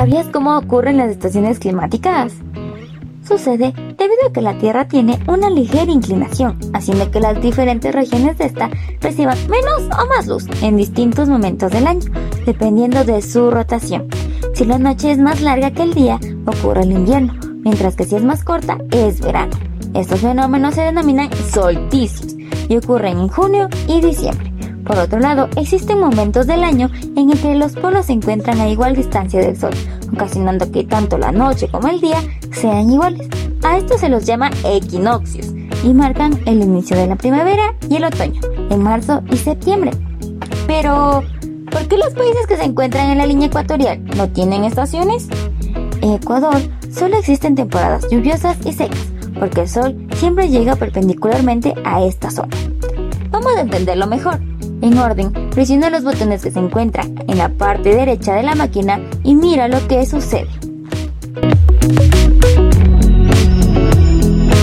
¿Sabías cómo ocurren las estaciones climáticas? Sucede debido a que la Tierra tiene una ligera inclinación, haciendo que las diferentes regiones de esta reciban menos o más luz en distintos momentos del año, dependiendo de su rotación. Si la noche es más larga que el día, ocurre el invierno, mientras que si es más corta, es verano. Estos fenómenos se denominan solsticios y ocurren en junio y diciembre. Por otro lado, existen momentos del año en el que los polos se encuentran a igual distancia del Sol, ocasionando que tanto la noche como el día sean iguales. A esto se los llama equinoccios y marcan el inicio de la primavera y el otoño, en marzo y septiembre. Pero, ¿por qué los países que se encuentran en la línea ecuatorial no tienen estaciones? En Ecuador solo existen temporadas lluviosas y secas, porque el sol siempre llega perpendicularmente a esta zona. Vamos a entenderlo mejor en orden, presiona los botones que se encuentran en la parte derecha de la máquina y mira lo que sucede.